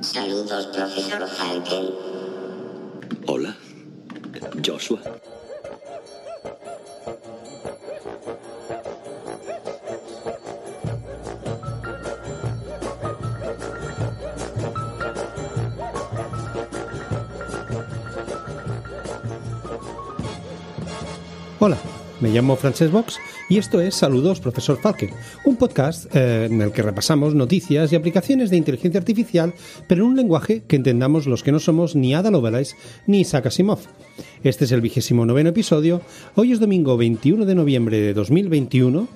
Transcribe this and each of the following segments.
Saludos, profesor Falken. Hola, Joshua. Hola, me llamo Frances Box y esto es Saludos Profesor Falken, un podcast eh, en el que repasamos noticias y aplicaciones de inteligencia artificial, pero en un lenguaje que entendamos los que no somos ni Ada Lovelace ni Isaac Asimov. Este es el vigésimo noveno episodio, hoy es domingo 21 de noviembre de 2021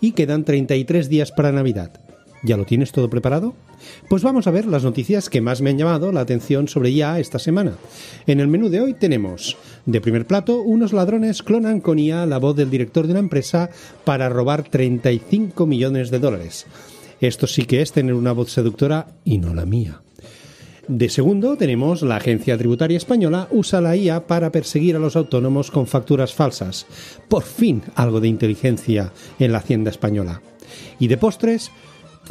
y quedan 33 días para Navidad. ¿Ya lo tienes todo preparado? Pues vamos a ver las noticias que más me han llamado la atención sobre IA esta semana. En el menú de hoy tenemos, de primer plato, unos ladrones clonan con IA la voz del director de una empresa para robar 35 millones de dólares. Esto sí que es tener una voz seductora y no la mía. De segundo, tenemos la Agencia Tributaria Española usa la IA para perseguir a los autónomos con facturas falsas. Por fin algo de inteligencia en la Hacienda Española. Y de postres,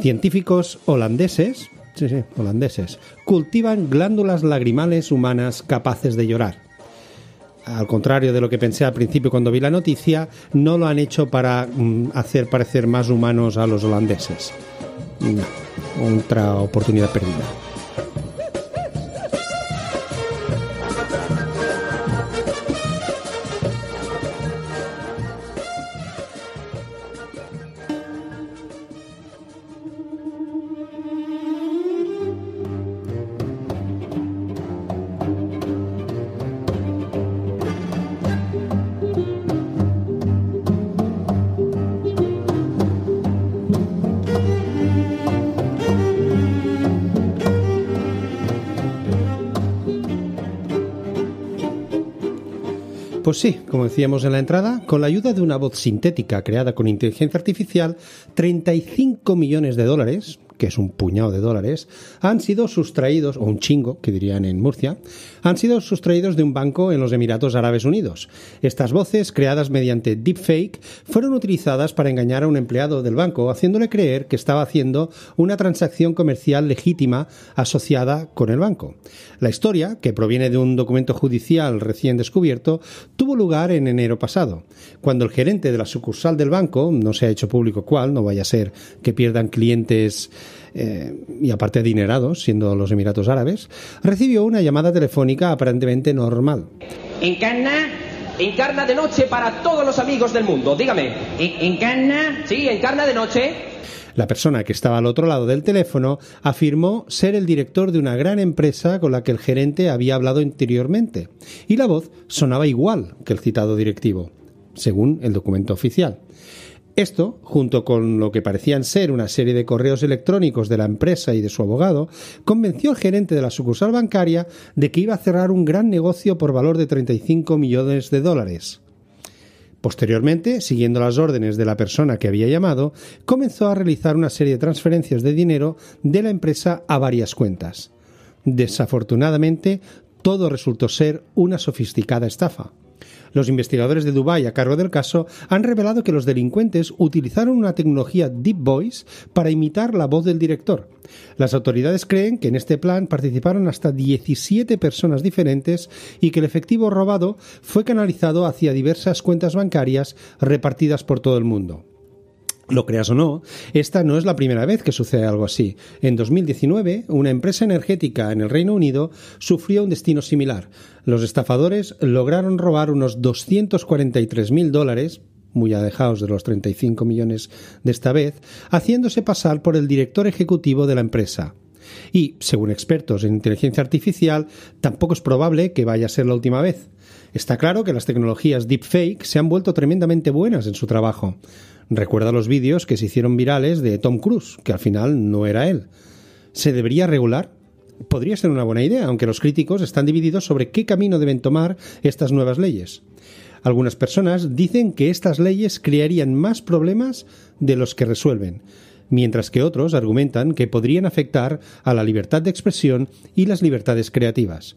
científicos holandeses, sí, sí, holandeses, cultivan glándulas lagrimales humanas capaces de llorar. Al contrario de lo que pensé al principio cuando vi la noticia, no lo han hecho para mm, hacer parecer más humanos a los holandeses. No, otra oportunidad perdida. Pues sí, como decíamos en la entrada, con la ayuda de una voz sintética creada con inteligencia artificial, 35 millones de dólares, que es un puñado de dólares, han sido sustraídos, o un chingo, que dirían en Murcia, han sido sustraídos de un banco en los Emiratos Árabes Unidos. Estas voces, creadas mediante deepfake, fueron utilizadas para engañar a un empleado del banco, haciéndole creer que estaba haciendo una transacción comercial legítima asociada con el banco. La historia, que proviene de un documento judicial recién descubierto, tuvo lugar en enero pasado, cuando el gerente de la sucursal del banco, no se ha hecho público cuál, no vaya a ser que pierdan clientes eh, y aparte adinerados, siendo los Emiratos Árabes, recibió una llamada telefónica aparentemente normal. Encarna, encarna de noche para todos los amigos del mundo. Dígame. ¿Encarna? Sí, encarna de noche. La persona que estaba al otro lado del teléfono afirmó ser el director de una gran empresa con la que el gerente había hablado anteriormente, y la voz sonaba igual que el citado directivo, según el documento oficial. Esto, junto con lo que parecían ser una serie de correos electrónicos de la empresa y de su abogado, convenció al gerente de la sucursal bancaria de que iba a cerrar un gran negocio por valor de 35 millones de dólares. Posteriormente, siguiendo las órdenes de la persona que había llamado, comenzó a realizar una serie de transferencias de dinero de la empresa a varias cuentas. Desafortunadamente, todo resultó ser una sofisticada estafa. Los investigadores de Dubái a cargo del caso han revelado que los delincuentes utilizaron una tecnología Deep Voice para imitar la voz del director. Las autoridades creen que en este plan participaron hasta 17 personas diferentes y que el efectivo robado fue canalizado hacia diversas cuentas bancarias repartidas por todo el mundo. Lo creas o no, esta no es la primera vez que sucede algo así. En 2019, una empresa energética en el Reino Unido sufrió un destino similar. Los estafadores lograron robar unos 243.000 dólares, muy alejados de los 35 millones de esta vez, haciéndose pasar por el director ejecutivo de la empresa. Y, según expertos en inteligencia artificial, tampoco es probable que vaya a ser la última vez. Está claro que las tecnologías deepfake se han vuelto tremendamente buenas en su trabajo. Recuerda los vídeos que se hicieron virales de Tom Cruise, que al final no era él. ¿Se debería regular? Podría ser una buena idea, aunque los críticos están divididos sobre qué camino deben tomar estas nuevas leyes. Algunas personas dicen que estas leyes crearían más problemas de los que resuelven, mientras que otros argumentan que podrían afectar a la libertad de expresión y las libertades creativas.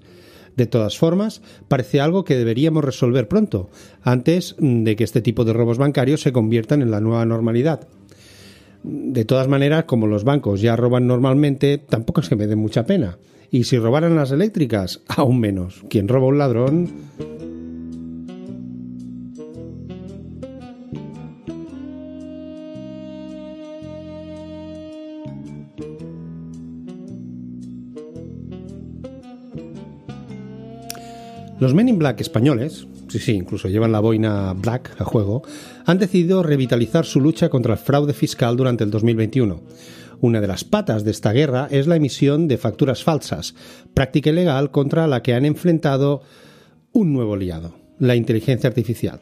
De todas formas, parece algo que deberíamos resolver pronto, antes de que este tipo de robos bancarios se conviertan en la nueva normalidad. De todas maneras, como los bancos ya roban normalmente, tampoco es que me den mucha pena. Y si robaran las eléctricas, aún menos. Quien roba un ladrón... Los Men in Black españoles, sí, sí, incluso llevan la boina Black a juego, han decidido revitalizar su lucha contra el fraude fiscal durante el 2021. Una de las patas de esta guerra es la emisión de facturas falsas, práctica ilegal contra la que han enfrentado un nuevo aliado, la inteligencia artificial.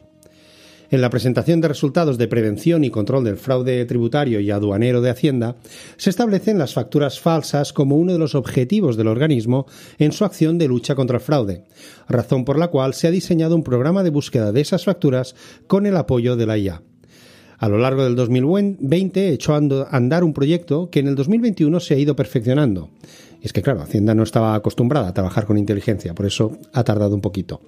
En la presentación de resultados de prevención y control del fraude tributario y aduanero de Hacienda, se establecen las facturas falsas como uno de los objetivos del organismo en su acción de lucha contra el fraude, razón por la cual se ha diseñado un programa de búsqueda de esas facturas con el apoyo de la IA. A lo largo del 2020 echó a andar un proyecto que en el 2021 se ha ido perfeccionando. Es que, claro, Hacienda no estaba acostumbrada a trabajar con inteligencia, por eso ha tardado un poquito.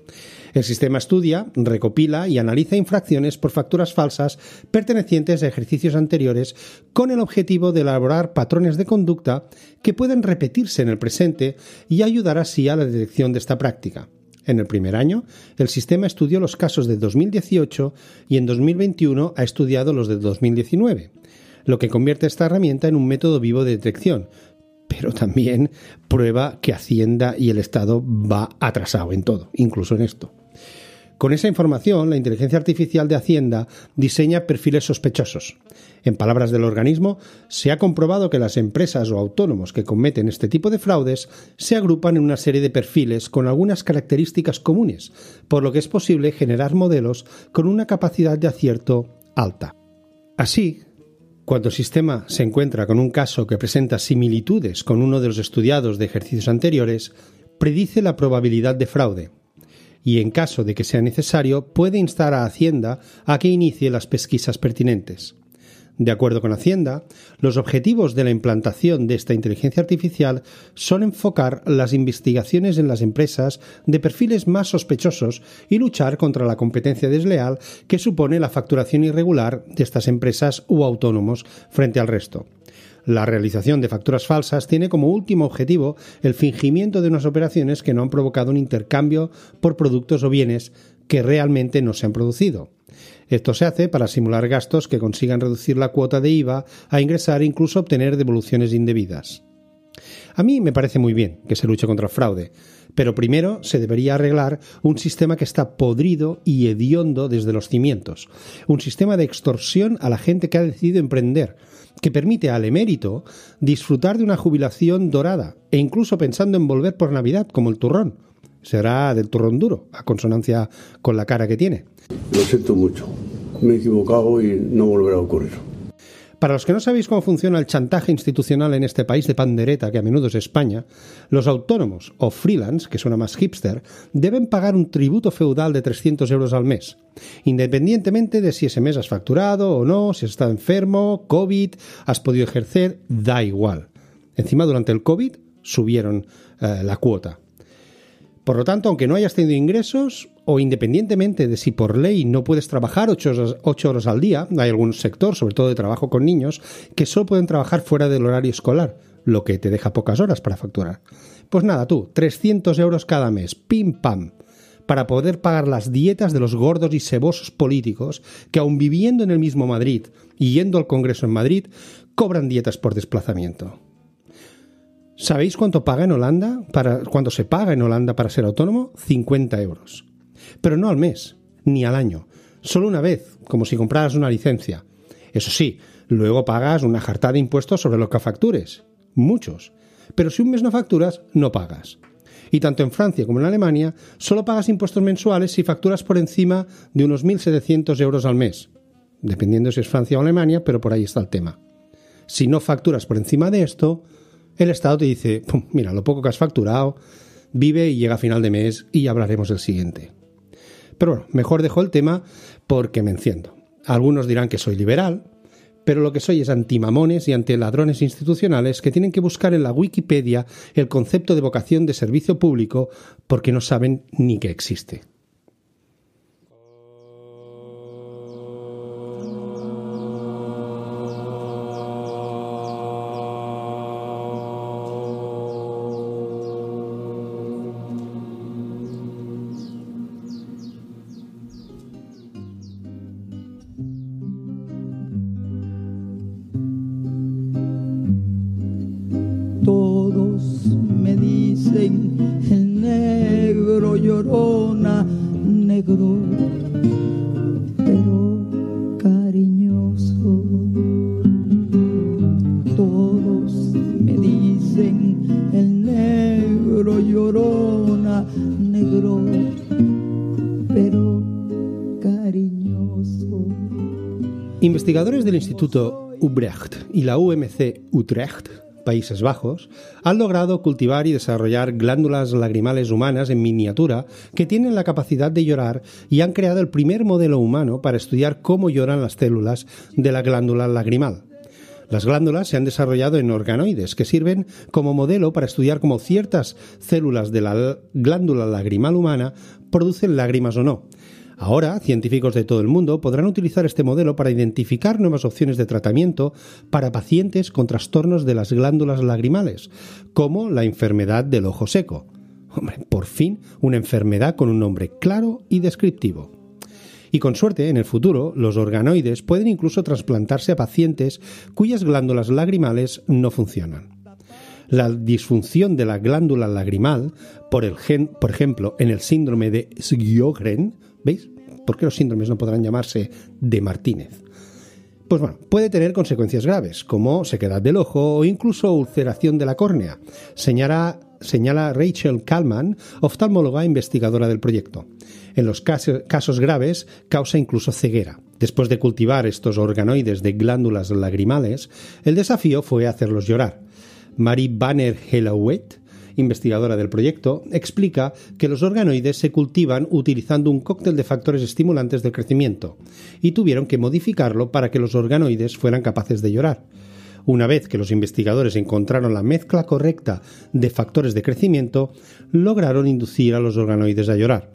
El sistema estudia, recopila y analiza infracciones por facturas falsas pertenecientes a ejercicios anteriores con el objetivo de elaborar patrones de conducta que pueden repetirse en el presente y ayudar así a la detección de esta práctica. En el primer año, el sistema estudió los casos de 2018 y en 2021 ha estudiado los de 2019, lo que convierte esta herramienta en un método vivo de detección, pero también prueba que Hacienda y el Estado va atrasado en todo, incluso en esto. Con esa información, la inteligencia artificial de Hacienda diseña perfiles sospechosos. En palabras del organismo, se ha comprobado que las empresas o autónomos que cometen este tipo de fraudes se agrupan en una serie de perfiles con algunas características comunes, por lo que es posible generar modelos con una capacidad de acierto alta. Así, cuando el sistema se encuentra con un caso que presenta similitudes con uno de los estudiados de ejercicios anteriores, predice la probabilidad de fraude, y, en caso de que sea necesario, puede instar a Hacienda a que inicie las pesquisas pertinentes. De acuerdo con Hacienda, los objetivos de la implantación de esta inteligencia artificial son enfocar las investigaciones en las empresas de perfiles más sospechosos y luchar contra la competencia desleal que supone la facturación irregular de estas empresas u autónomos frente al resto. La realización de facturas falsas tiene como último objetivo el fingimiento de unas operaciones que no han provocado un intercambio por productos o bienes que realmente no se han producido. Esto se hace para simular gastos que consigan reducir la cuota de IVA a ingresar e incluso obtener devoluciones indebidas. A mí me parece muy bien que se luche contra el fraude, pero primero se debería arreglar un sistema que está podrido y hediondo desde los cimientos, un sistema de extorsión a la gente que ha decidido emprender, que permite al emérito disfrutar de una jubilación dorada e incluso pensando en volver por Navidad como el turrón. Será del turrón duro, a consonancia con la cara que tiene. Lo siento mucho. Me he equivocado y no volverá a ocurrir. Para los que no sabéis cómo funciona el chantaje institucional en este país de pandereta, que a menudo es España, los autónomos o freelance, que suena más hipster, deben pagar un tributo feudal de 300 euros al mes, independientemente de si ese mes has facturado o no, si has estado enfermo, COVID, has podido ejercer, da igual. Encima, durante el COVID subieron eh, la cuota. Por lo tanto, aunque no hayas tenido ingresos, o independientemente de si por ley no puedes trabajar ocho horas, al día, hay algún sector, sobre todo de trabajo con niños, que solo pueden trabajar fuera del horario escolar, lo que te deja pocas horas para facturar. Pues nada, tú, 300 euros cada mes, pim pam, para poder pagar las dietas de los gordos y sebosos políticos que aun viviendo en el mismo Madrid y yendo al Congreso en Madrid, cobran dietas por desplazamiento. ¿Sabéis cuánto paga en Holanda? Para, cuánto se paga en Holanda para ser autónomo? 50 euros. Pero no al mes, ni al año. Solo una vez, como si compraras una licencia. Eso sí, luego pagas una jarta de impuestos sobre lo que factures. Muchos. Pero si un mes no facturas, no pagas. Y tanto en Francia como en Alemania, solo pagas impuestos mensuales si facturas por encima de unos 1.700 euros al mes. Dependiendo si es Francia o Alemania, pero por ahí está el tema. Si no facturas por encima de esto, el Estado te dice, mira, lo poco que has facturado, vive y llega a final de mes y hablaremos del siguiente. Pero bueno, mejor dejo el tema porque me enciendo. Algunos dirán que soy liberal, pero lo que soy es antimamones y ante ladrones institucionales que tienen que buscar en la Wikipedia el concepto de vocación de servicio público porque no saben ni que existe. Investigadores del Instituto Ubrecht y la UMC Utrecht, Países Bajos, han logrado cultivar y desarrollar glándulas lagrimales humanas en miniatura que tienen la capacidad de llorar y han creado el primer modelo humano para estudiar cómo lloran las células de la glándula lagrimal. Las glándulas se han desarrollado en organoides que sirven como modelo para estudiar cómo ciertas células de la glándula lagrimal humana producen lágrimas o no. Ahora, científicos de todo el mundo podrán utilizar este modelo para identificar nuevas opciones de tratamiento para pacientes con trastornos de las glándulas lagrimales, como la enfermedad del ojo seco. Hombre, por fin una enfermedad con un nombre claro y descriptivo. Y con suerte, en el futuro, los organoides pueden incluso trasplantarse a pacientes cuyas glándulas lagrimales no funcionan. La disfunción de la glándula lagrimal, por, el gen, por ejemplo, en el síndrome de Sjögren, ¿veis? ¿Por qué los síndromes no podrán llamarse de Martínez? Pues bueno, puede tener consecuencias graves, como sequedad del ojo o incluso ulceración de la córnea, señala, Rachel Kalman, oftalmóloga investigadora del proyecto. En los casos graves causa incluso ceguera. Después de cultivar estos organoides de glándulas lagrimales, el desafío fue hacerlos llorar. Marie Banner Hellowet, investigadora del proyecto, explica que los organoides se cultivan utilizando un cóctel de factores estimulantes del crecimiento y tuvieron que modificarlo para que los organoides fueran capaces de llorar. Una vez que los investigadores encontraron la mezcla correcta de factores de crecimiento, lograron inducir a los organoides a llorar.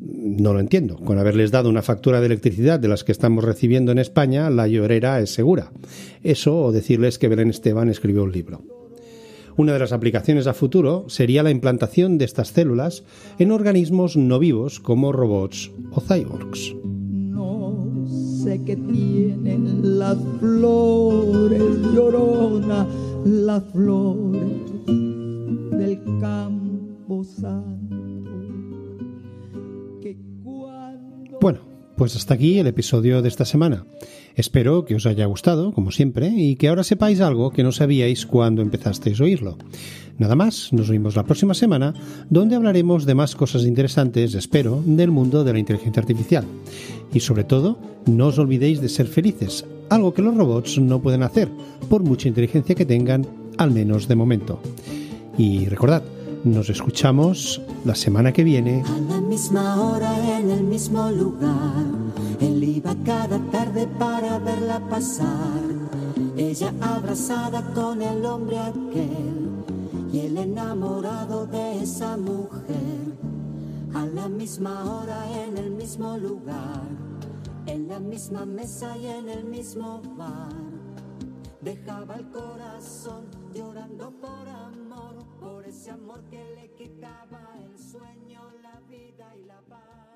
No lo entiendo. Con haberles dado una factura de electricidad de las que estamos recibiendo en España, la llorera es segura. Eso o decirles que Belén Esteban escribió un libro. Una de las aplicaciones a futuro sería la implantación de estas células en organismos no vivos como robots o cyborgs. No sé qué tienen las flores llorona, las flores del campo santo. Pues hasta aquí el episodio de esta semana. Espero que os haya gustado, como siempre, y que ahora sepáis algo que no sabíais cuando empezasteis a oírlo. Nada más, nos vemos la próxima semana, donde hablaremos de más cosas interesantes, espero, del mundo de la inteligencia artificial. Y sobre todo, no os olvidéis de ser felices, algo que los robots no pueden hacer, por mucha inteligencia que tengan, al menos de momento. Y recordad, nos escuchamos la semana que viene. A la misma hora, en el mismo lugar. Él iba cada tarde para verla pasar. Ella abrazada con el hombre aquel. Y él enamorado de esa mujer. A la misma hora, en el mismo lugar. En la misma mesa y en el mismo bar. Dejaba el corazón llorando por amor, ese amor que le quitaba el sueño, la vida y la paz.